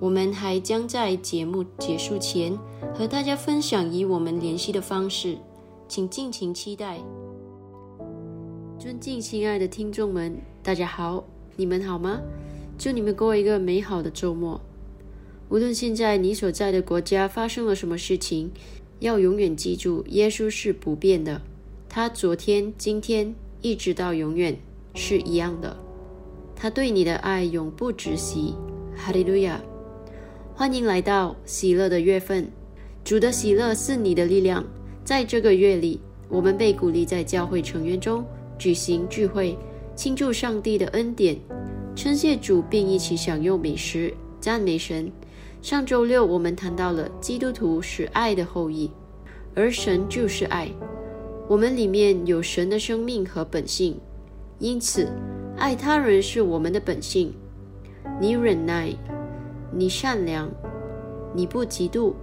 我们还将在节目结束前和大家分享与我们联系的方式，请尽情期待。尊敬亲爱的听众们，大家好，你们好吗？祝你们过一个美好的周末。无论现在你所在的国家发生了什么事情，要永远记住，耶稣是不变的，他昨天、今天一直到永远是一样的，他对你的爱永不止息。哈利路亚。欢迎来到喜乐的月份，主的喜乐是你的力量。在这个月里，我们被鼓励在教会成员中举行聚会，庆祝上帝的恩典，称谢主，并一起享用美食，赞美神。上周六，我们谈到了基督徒是爱的后裔，而神就是爱。我们里面有神的生命和本性，因此爱他人是我们的本性。你忍耐，你善良，你不嫉妒，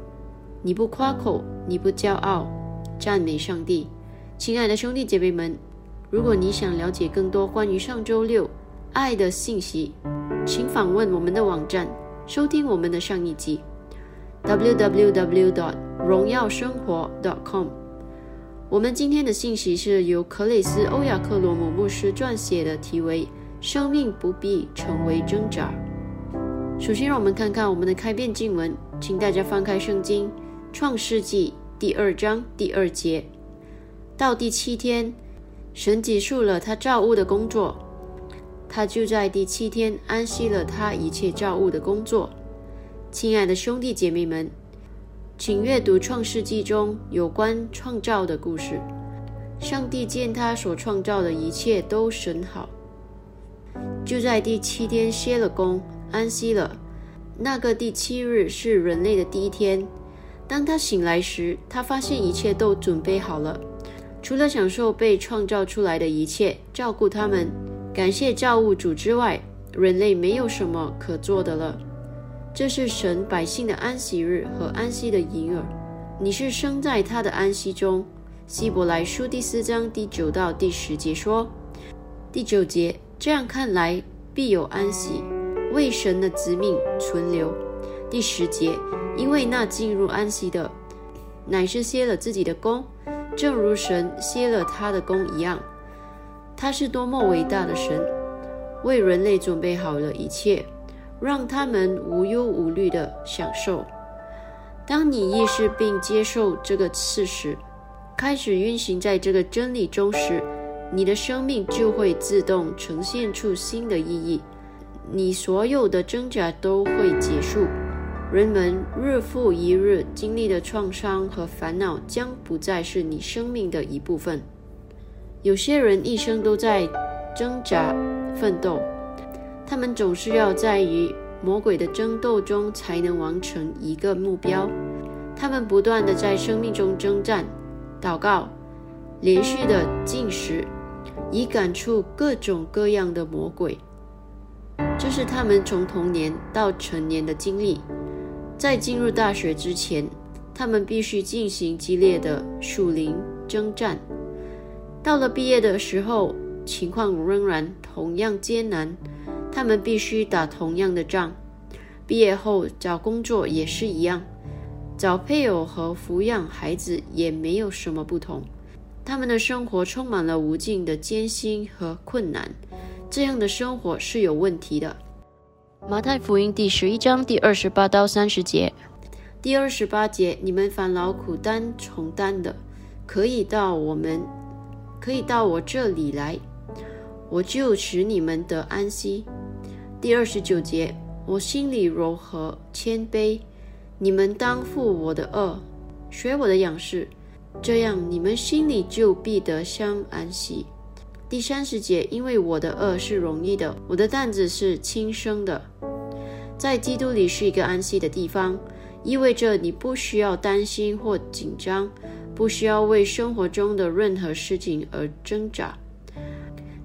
你不夸口，你不骄傲。赞美上帝，亲爱的兄弟姐妹们，如果你想了解更多关于上周六爱的信息，请访问我们的网站，收听我们的上一集，www.dot 荣耀生活 .com。我们今天的信息是由克里斯·欧亚克罗姆牧师撰写的，题为《生命不必成为挣扎》。首先，让我们看看我们的开篇经文，请大家翻开圣经《创世纪》。第二章第二节，到第七天，神结束了他造物的工作，他就在第七天安息了他一切造物的工作。亲爱的兄弟姐妹们，请阅读创世纪中有关创造的故事。上帝见他所创造的一切都神好，就在第七天歇了工，安息了。那个第七日是人类的第一天。当他醒来时，他发现一切都准备好了，除了享受被创造出来的一切，照顾他们，感谢造物主之外，人类没有什么可做的了。这是神百姓的安息日和安息的银耳。你是生在他的安息中。希伯来书第四章第九到第十节说：第九节这样看来，必有安息，为神的子民存留。第十节。因为那进入安息的，乃是歇了自己的功，正如神歇了他的功一样。他是多么伟大的神，为人类准备好了一切，让他们无忧无虑的享受。当你意识并接受这个事实，开始运行在这个真理中时，你的生命就会自动呈现出新的意义，你所有的挣扎都会结束。人们日复一日经历的创伤和烦恼将不再是你生命的一部分。有些人一生都在挣扎奋斗，他们总是要在与魔鬼的争斗中才能完成一个目标。他们不断的在生命中征战、祷告、连续的进食，以赶出各种各样的魔鬼。这是他们从童年到成年的经历。在进入大学之前，他们必须进行激烈的树林征战。到了毕业的时候，情况仍然同样艰难，他们必须打同样的仗。毕业后找工作也是一样，找配偶和抚养孩子也没有什么不同。他们的生活充满了无尽的艰辛和困难，这样的生活是有问题的。马太福音第十一章第二十八到三十节，第二十八节，你们烦劳苦担重担的，可以到我们，可以到我这里来，我就使你们得安息。第二十九节，我心里柔和谦卑，你们当负我的恶，学我的样式，这样你们心里就必得相安息。第三十节，因为我的恶是容易的，我的担子是轻生的。在基督里是一个安息的地方，意味着你不需要担心或紧张，不需要为生活中的任何事情而挣扎。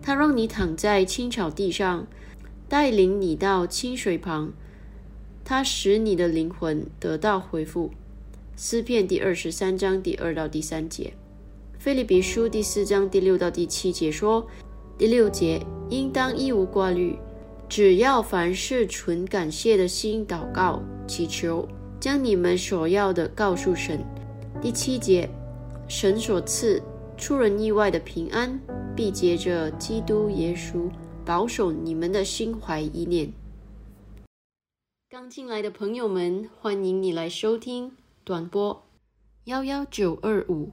它让你躺在青草地上，带领你到清水旁，它使你的灵魂得到恢复。诗篇第二十三章第二到第三节。菲利比书第四章第六到第七节说：“第六节应当一无挂虑，只要凡事存感谢的心祷告祈求，将你们所要的告诉神。”第七节，神所赐出人意外的平安，必接着基督耶稣保守你们的心怀意念。刚进来的朋友们，欢迎你来收听短播幺幺九二五。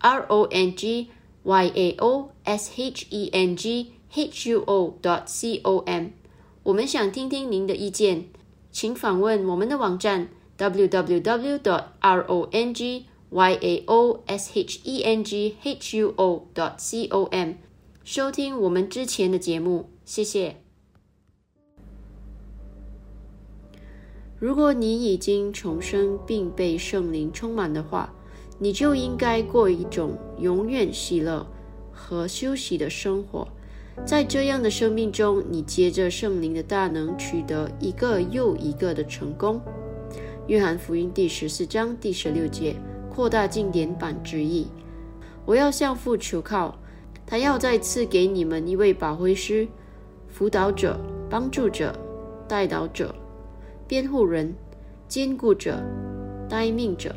r o n g y a o s h e n g h u o dot c o m。我们想听听您的意见，请访问我们的网站 www rongy ao s h e n g h u o dot com 收听我们之前的节目。谢谢。如果你已经重生并被圣灵充满的话，你就应该过一种永远喜乐和休息的生活。在这样的生命中，你接着圣灵的大能，取得一个又一个的成功。约翰福音第十四章第十六节，扩大经典版之意。我要向父求靠，他要再次给你们一位保惠师、辅导者、帮助者、带导者。辩护人、坚固者、待命者，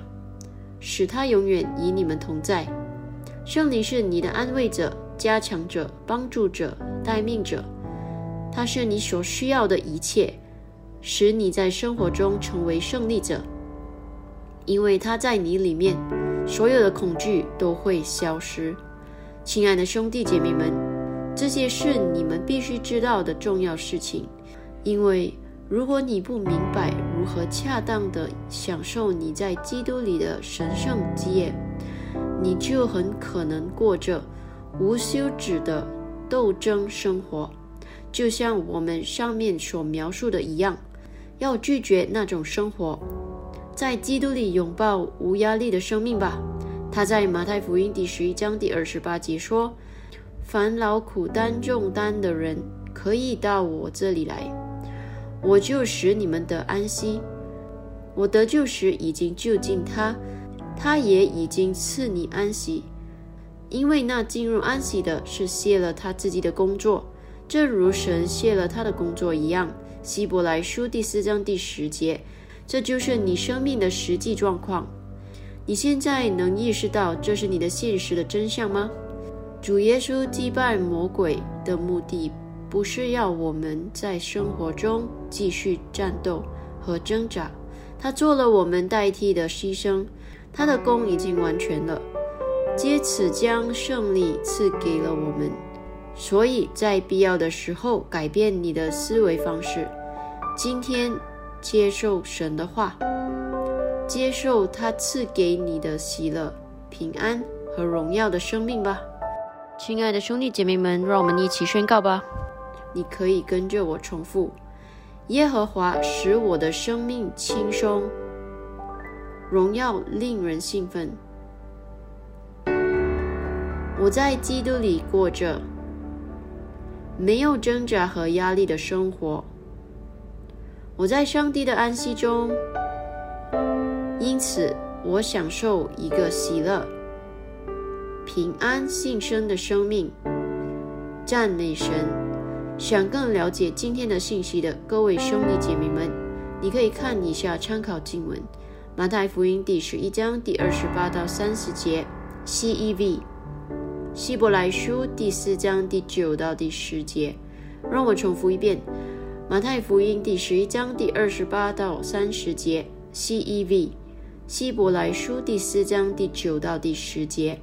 使他永远与你们同在。圣灵是你的安慰者、加强者、帮助者、待命者，他是你所需要的一切，使你在生活中成为胜利者。因为他在你里面，所有的恐惧都会消失。亲爱的兄弟姐妹们，这些是你们必须知道的重要事情，因为。如果你不明白如何恰当地享受你在基督里的神圣基业，你就很可能过着无休止的斗争生活，就像我们上面所描述的一样。要拒绝那种生活，在基督里拥抱无压力的生命吧。他在马太福音第十一章第二十八节说：“烦劳苦担重担的人，可以到我这里来。”我就使你们得安息。我得救时已经就近他，他也已经赐你安息。因为那进入安息的是卸了他自己的工作，正如神卸了他的工作一样。希伯来书第四章第十节，这就是你生命的实际状况。你现在能意识到这是你的现实的真相吗？主耶稣击败魔鬼的目的。不是要我们在生活中继续战斗和挣扎，他做了我们代替的牺牲，他的功已经完全了，借此将胜利赐给了我们。所以在必要的时候改变你的思维方式。今天接受神的话，接受他赐给你的喜乐、平安和荣耀的生命吧，亲爱的兄弟姐妹们，让我们一起宣告吧。你可以跟着我重复：耶和华使我的生命轻松，荣耀令人兴奋。我在基督里过着没有挣扎和压力的生活。我在上帝的安息中，因此我享受一个喜乐、平安、幸生的生命。赞美神。想更了解今天的信息的各位兄弟姐妹们，你可以看一下参考经文：马太福音第十一章第二十八到三十节 （CEV），希伯来书第四章第九到第十节。让我重复一遍：马太福音第十一章第二十八到三十节 （CEV），希伯来书第四章第九到第十节。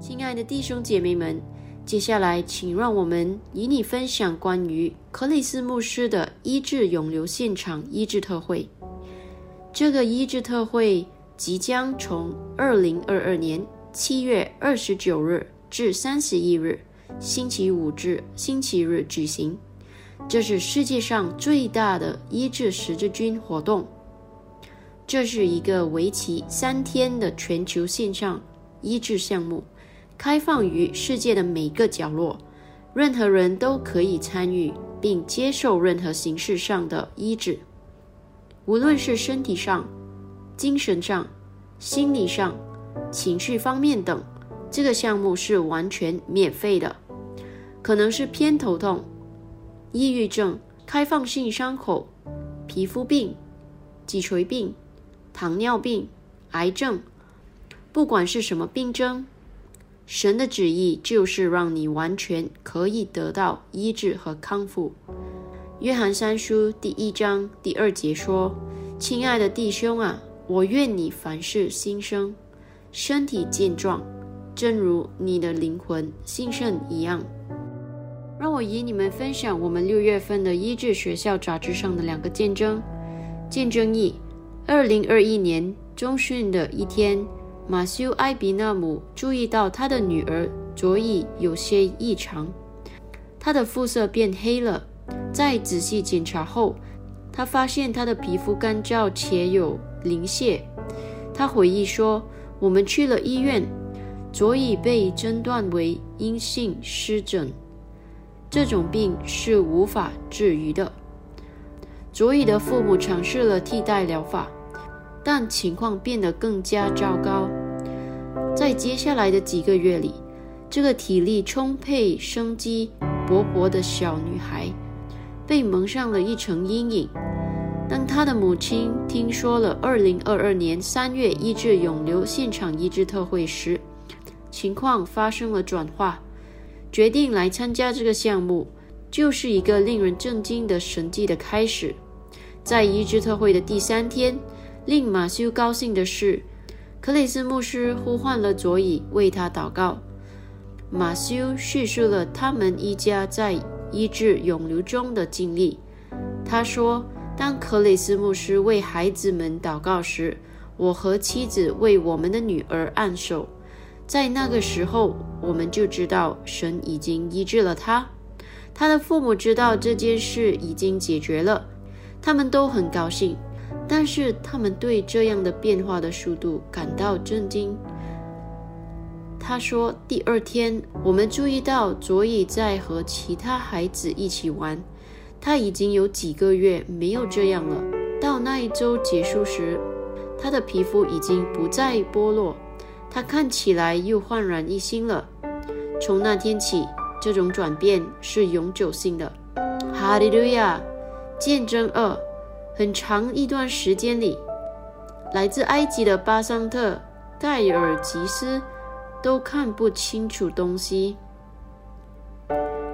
亲爱的弟兄姐妹们。接下来，请让我们与你分享关于克里斯牧师的医治永留现场医治特会。这个医治特会即将从二零二二年七月二十九日至三十一日（星期五至星期日）举行。这是世界上最大的医治十字军活动。这是一个为期三天的全球线上医治项目。开放于世界的每个角落，任何人都可以参与并接受任何形式上的医治，无论是身体上、精神上、心理上、情绪方面等。这个项目是完全免费的，可能是偏头痛、抑郁症、开放性伤口、皮肤病、脊髓病、糖尿病、癌症、不管是什么病症，神的旨意就是让你完全可以得到医治和康复。约翰三书第一章第二节说：“亲爱的弟兄啊，我愿你凡事兴盛，身体健壮，正如你的灵魂兴盛一样。”让我与你们分享我们六月份的医治学校杂志上的两个见证。见证一：二零二一年中旬的一天。马修·埃比纳姆注意到他的女儿卓伊有些异常，她的肤色变黑了。在仔细检查后，他发现她的皮肤干燥且有鳞屑。他回忆说：“我们去了医院，卓伊被诊断为阴性湿疹，这种病是无法治愈的。”卓伊的父母尝试了替代疗法。但情况变得更加糟糕。在接下来的几个月里，这个体力充沛、生机勃勃的小女孩被蒙上了一层阴影。当她的母亲听说了2022年3月医治永留现场医治特会时，情况发生了转化，决定来参加这个项目，就是一个令人震惊的神迹的开始。在医治特会的第三天。令马修高兴的是，克里斯牧师呼唤了佐伊为他祷告。马修叙述了他们一家在医治涌流中的经历。他说：“当克里斯牧师为孩子们祷告时，我和妻子为我们的女儿按手。在那个时候，我们就知道神已经医治了他。他的父母知道这件事已经解决了，他们都很高兴。”但是他们对这样的变化的速度感到震惊。他说：“第二天，我们注意到佐伊在和其他孩子一起玩。他已经有几个月没有这样了。到那一周结束时，他的皮肤已经不再剥落，他看起来又焕然一新了。从那天起，这种转变是永久性的。”哈利路亚！见证二。很长一段时间里，来自埃及的巴桑特、盖尔吉斯都看不清楚东西。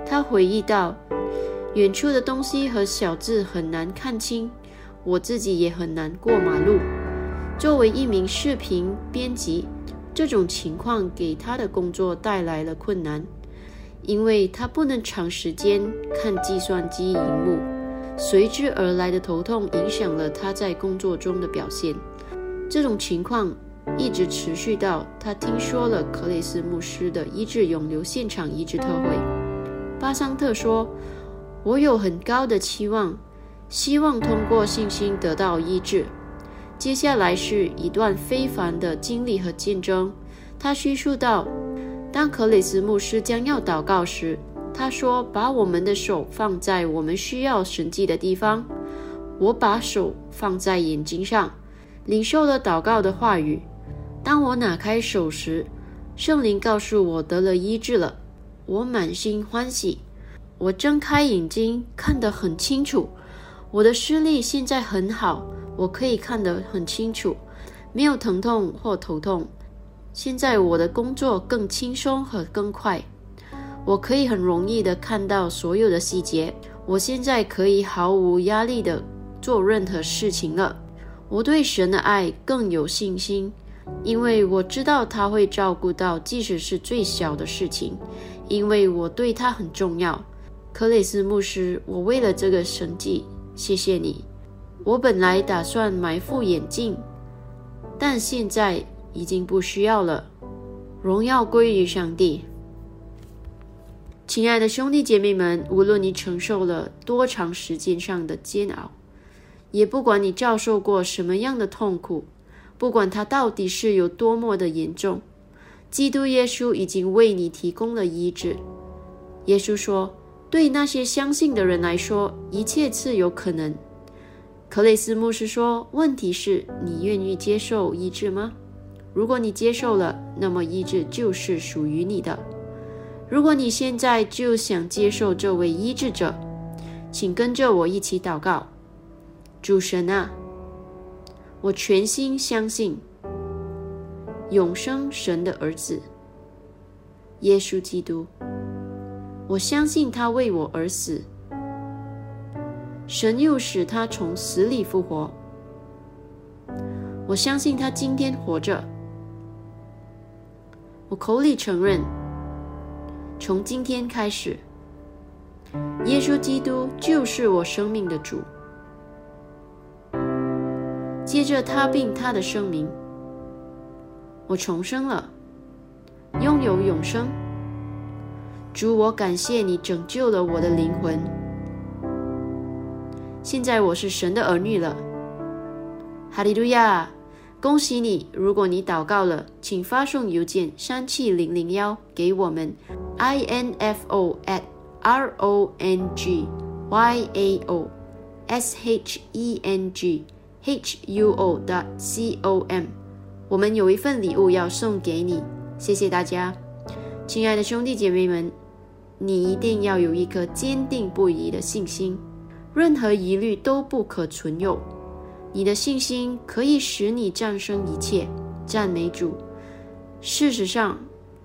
他回忆道：“远处的东西和小字很难看清，我自己也很难过马路。作为一名视频编辑，这种情况给他的工作带来了困难，因为他不能长时间看计算机荧幕。”随之而来的头痛影响了他在工作中的表现。这种情况一直持续到他听说了克里斯牧师的医治永留现场医治特会。巴桑特说：“我有很高的期望，希望通过信心得到医治。”接下来是一段非凡的经历和见证。他叙述道：“当克里斯牧师将要祷告时。”他说：“把我们的手放在我们需要神迹的地方。我把手放在眼睛上，领受了祷告的话语。当我拿开手时，圣灵告诉我得了医治了。我满心欢喜。我睁开眼睛，看得很清楚。我的视力现在很好，我可以看得很清楚，没有疼痛或头痛。现在我的工作更轻松和更快。”我可以很容易地看到所有的细节。我现在可以毫无压力地做任何事情了。我对神的爱更有信心，因为我知道他会照顾到，即使是最小的事情，因为我对他很重要。克雷斯牧师，我为了这个神迹，谢谢你。我本来打算买副眼镜，但现在已经不需要了。荣耀归于上帝。亲爱的兄弟姐妹们，无论你承受了多长时间上的煎熬，也不管你遭受过什么样的痛苦，不管它到底是有多么的严重，基督耶稣已经为你提供了医治。耶稣说：“对那些相信的人来说，一切自有可能。”克雷斯牧师说：“问题是你愿意接受医治吗？如果你接受了，那么医治就是属于你的。”如果你现在就想接受这位医治者，请跟着我一起祷告。主神啊，我全心相信永生神的儿子，耶稣基督。我相信他为我而死，神又使他从死里复活。我相信他今天活着。我口里承认，从今天开始，耶稣基督就是我生命的主。接着他并他的声明，我重生了，拥有永生。主，我感谢你拯救了我的灵魂。现在我是神的儿女了。哈利路亚！恭喜你！如果你祷告了，请发送邮件三七零零幺给我们，i n f o at r o n g y a o s h e n g h u o dot c o m。我们有一份礼物要送给你，谢谢大家，亲爱的兄弟姐妹们，你一定要有一颗坚定不移的信心，任何疑虑都不可存有。你的信心可以使你战胜一切，赞美主。事实上，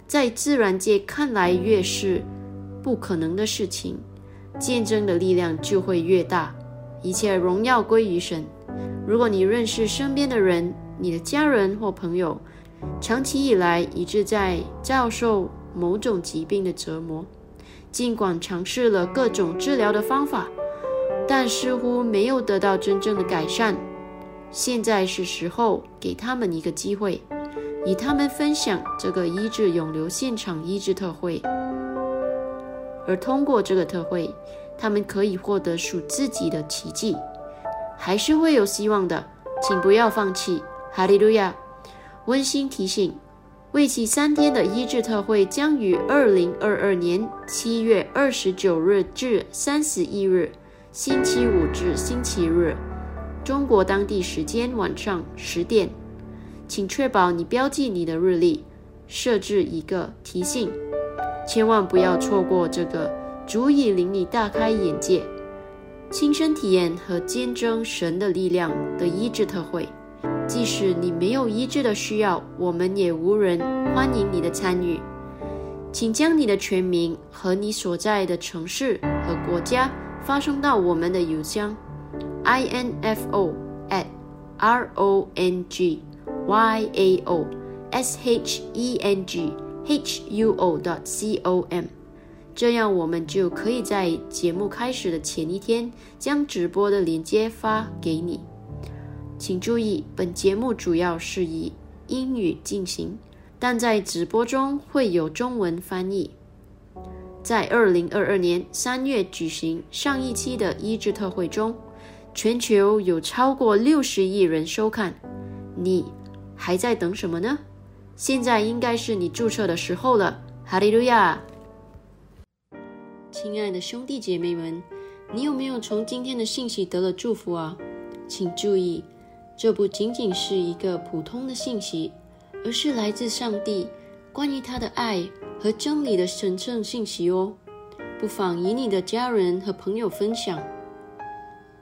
在自然界看来越是不可能的事情，见证的力量就会越大。一切荣耀归于神。如果你认识身边的人，你的家人或朋友，长期以来一直在遭受某种疾病的折磨，尽管尝试了各种治疗的方法，但似乎没有得到真正的改善。现在是时候给他们一个机会，与他们分享这个医治永留现场医治特会，而通过这个特会，他们可以获得属自己的奇迹，还是会有希望的，请不要放弃，哈利路亚！温馨提醒：为期三天的医治特会将于二零二二年七月二十九日至三十一日，星期五至星期日。中国当地时间晚上十点，请确保你标记你的日历，设置一个提醒，千万不要错过这个足以令你大开眼界、亲身体验和见证神的力量的医治特会。即使你没有医治的需要，我们也无人欢迎你的参与。请将你的全名和你所在的城市和国家发送到我们的邮箱。Info at r o n g y a o s h e n g h u o dot c o m，这样我们就可以在节目开始的前一天将直播的链接发给你。请注意，本节目主要是以英语进行，但在直播中会有中文翻译。在二零二二年三月举行上一期的医治特会中。全球有超过六十亿人收看，你还在等什么呢？现在应该是你注册的时候了。哈利路亚！亲爱的兄弟姐妹们，你有没有从今天的信息得了祝福啊？请注意，这不仅仅是一个普通的信息，而是来自上帝关于他的爱和真理的神圣信息哦。不妨与你的家人和朋友分享。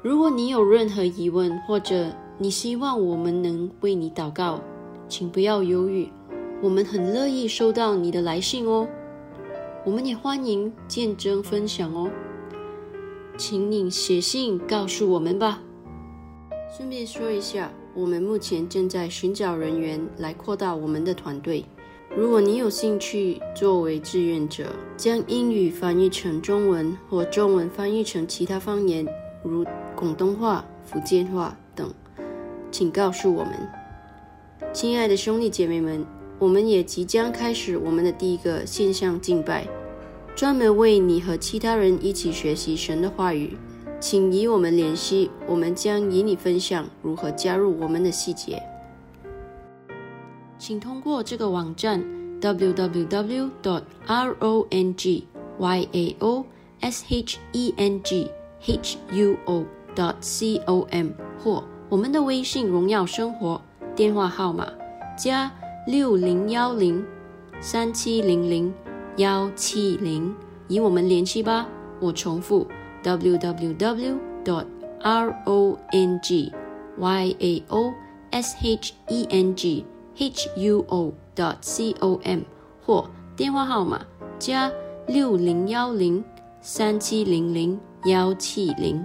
如果你有任何疑问，或者你希望我们能为你祷告，请不要犹豫，我们很乐意收到你的来信哦。我们也欢迎见证分享哦，请你写信告诉我们吧。顺便说一下，我们目前正在寻找人员来扩大我们的团队。如果你有兴趣作为志愿者，将英语翻译成中文或中文翻译成其他方言，如广东话、福建话等，请告诉我们。亲爱的兄弟姐妹们，我们也即将开始我们的第一个线上敬拜，专门为你和其他人一起学习神的话语。请与我们联系，我们将与你分享如何加入我们的细节。请通过这个网站 www rongyaoshnghuo . dot com 或我们的微信“荣耀生活”电话号码加六零幺零三七零零幺七零，与我们联系吧。我重复：www. dot r o n g y a o s h e n g h u o. dot com 或电话号码加六零幺零三七零零幺七零。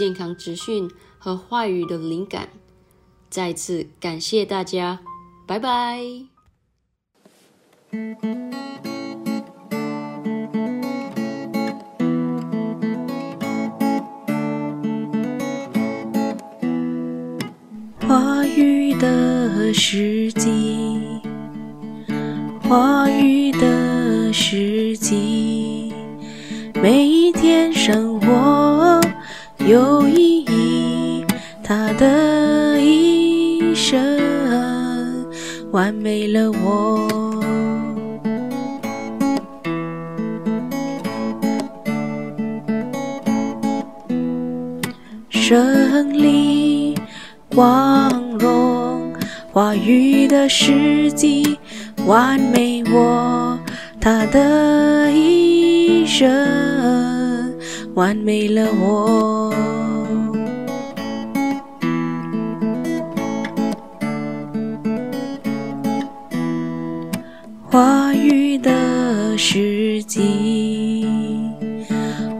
健康资讯和话语的灵感。再次感谢大家，拜拜。话语的时机，话语的时机，每一天生活有意义，他的一生完美了我。胜利。光荣话语的时机，完美我他的一生，完美了我。话语的时机，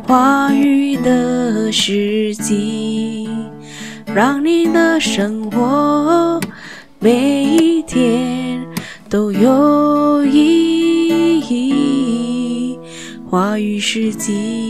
话语的时机。让你的生活每一天都有意义。话语世纪。